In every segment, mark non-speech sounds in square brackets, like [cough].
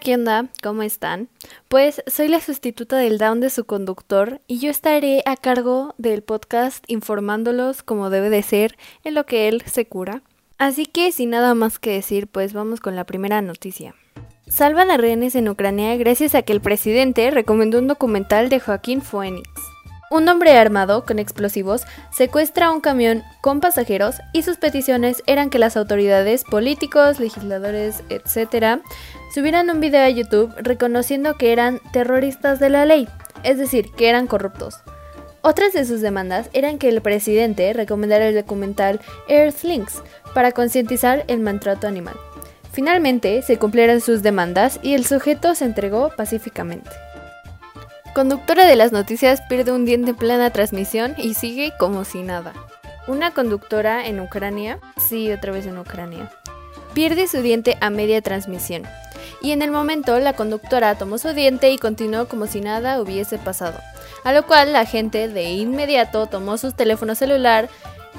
¿qué onda? ¿Cómo están? Pues soy la sustituta del down de su conductor y yo estaré a cargo del podcast informándolos como debe de ser en lo que él se cura. Así que sin nada más que decir, pues vamos con la primera noticia. Salvan a rehenes en Ucrania gracias a que el presidente recomendó un documental de Joaquín Phoenix. Un hombre armado con explosivos secuestra un camión con pasajeros y sus peticiones eran que las autoridades, políticos, legisladores, etc., subieran un video a YouTube reconociendo que eran terroristas de la ley, es decir, que eran corruptos. Otras de sus demandas eran que el presidente recomendara el documental Earthlings para concientizar el maltrato animal. Finalmente se cumplieron sus demandas y el sujeto se entregó pacíficamente. Conductora de las noticias pierde un diente en plena transmisión y sigue como si nada. Una conductora en Ucrania, sí, otra vez en Ucrania, pierde su diente a media transmisión. Y en el momento la conductora tomó su diente y continuó como si nada hubiese pasado. A lo cual la gente de inmediato tomó su teléfono celular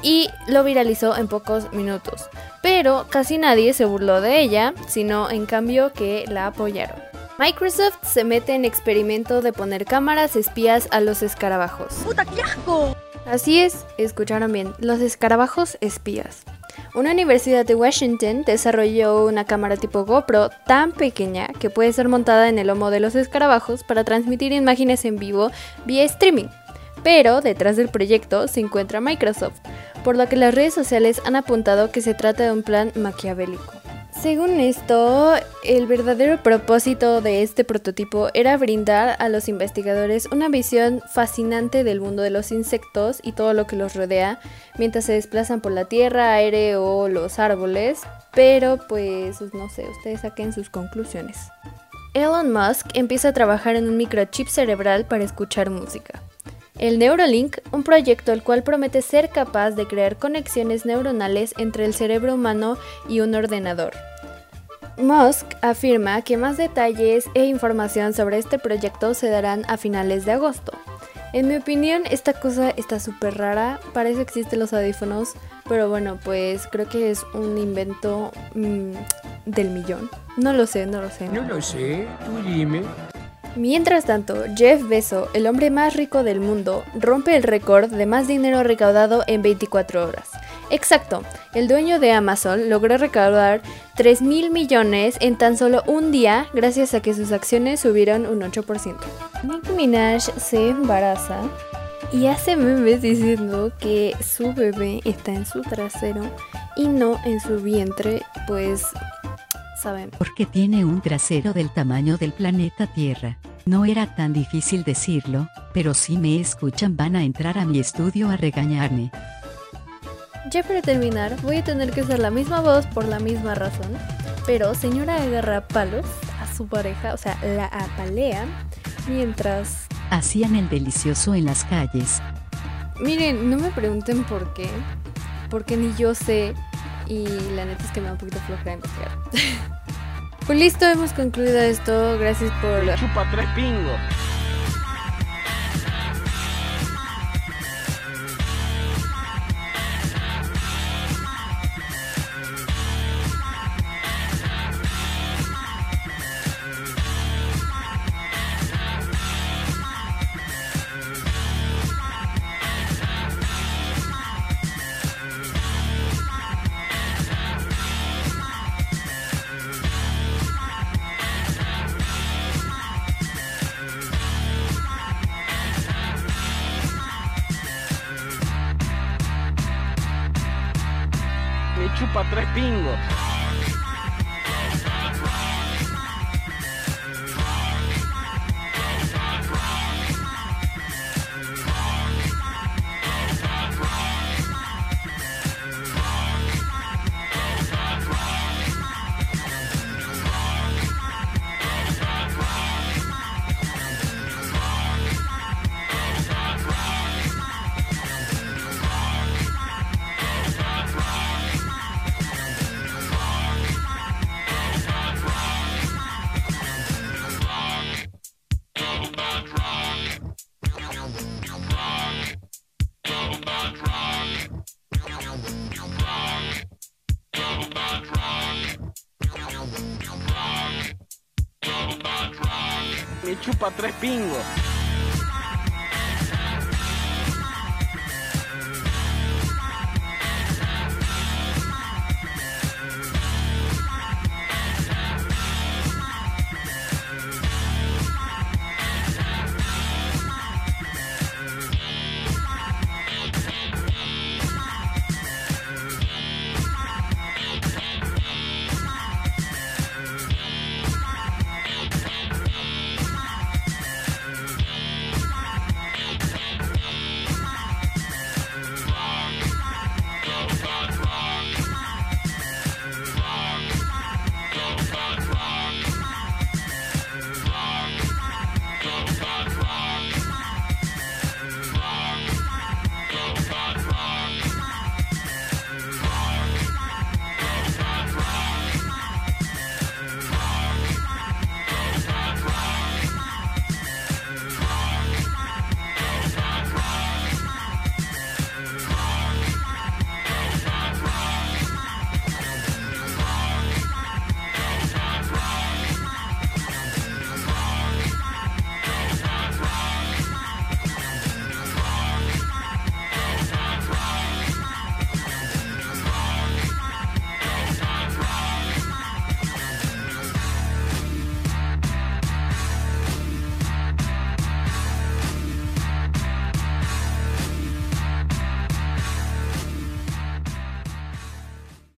y lo viralizó en pocos minutos. Pero casi nadie se burló de ella, sino en cambio que la apoyaron. Microsoft se mete en experimento de poner cámaras espías a los escarabajos. ¡Puta, qué asco! Así es, escucharon bien, los escarabajos espías. Una universidad de Washington desarrolló una cámara tipo GoPro tan pequeña que puede ser montada en el lomo de los escarabajos para transmitir imágenes en vivo vía streaming. Pero detrás del proyecto se encuentra Microsoft, por lo que las redes sociales han apuntado que se trata de un plan maquiavélico. Según esto, el verdadero propósito de este prototipo era brindar a los investigadores una visión fascinante del mundo de los insectos y todo lo que los rodea mientras se desplazan por la tierra, aire o los árboles, pero pues no sé, ustedes saquen sus conclusiones. Elon Musk empieza a trabajar en un microchip cerebral para escuchar música. El Neuralink, un proyecto el cual promete ser capaz de crear conexiones neuronales entre el cerebro humano y un ordenador. Musk afirma que más detalles e información sobre este proyecto se darán a finales de agosto. En mi opinión, esta cosa está súper rara. Para eso existen los audífonos. Pero bueno, pues creo que es un invento mm, del millón. No lo sé, no lo sé. No lo sé, tú dime. Mientras tanto, Jeff Bezos, el hombre más rico del mundo, rompe el récord de más dinero recaudado en 24 horas. Exacto, el dueño de Amazon logró recaudar 3 mil millones en tan solo un día gracias a que sus acciones subieron un 8%. Nicki Minaj se embaraza y hace memes diciendo que su bebé está en su trasero y no en su vientre, pues saben. Porque tiene un trasero del tamaño del planeta Tierra. No era tan difícil decirlo, pero si me escuchan van a entrar a mi estudio a regañarme. Ya para terminar, voy a tener que usar la misma voz por la misma razón, pero señora agarra palos a su pareja, o sea, la apalea, mientras... Hacían el delicioso en las calles. Miren, no me pregunten por qué, porque ni yo sé y la neta es que me da un poquito flojera investigar. [laughs] pues listo, hemos concluido esto. Gracias por... Chupa tres pingos. Chupa tres pingos. Chupa tres pingos.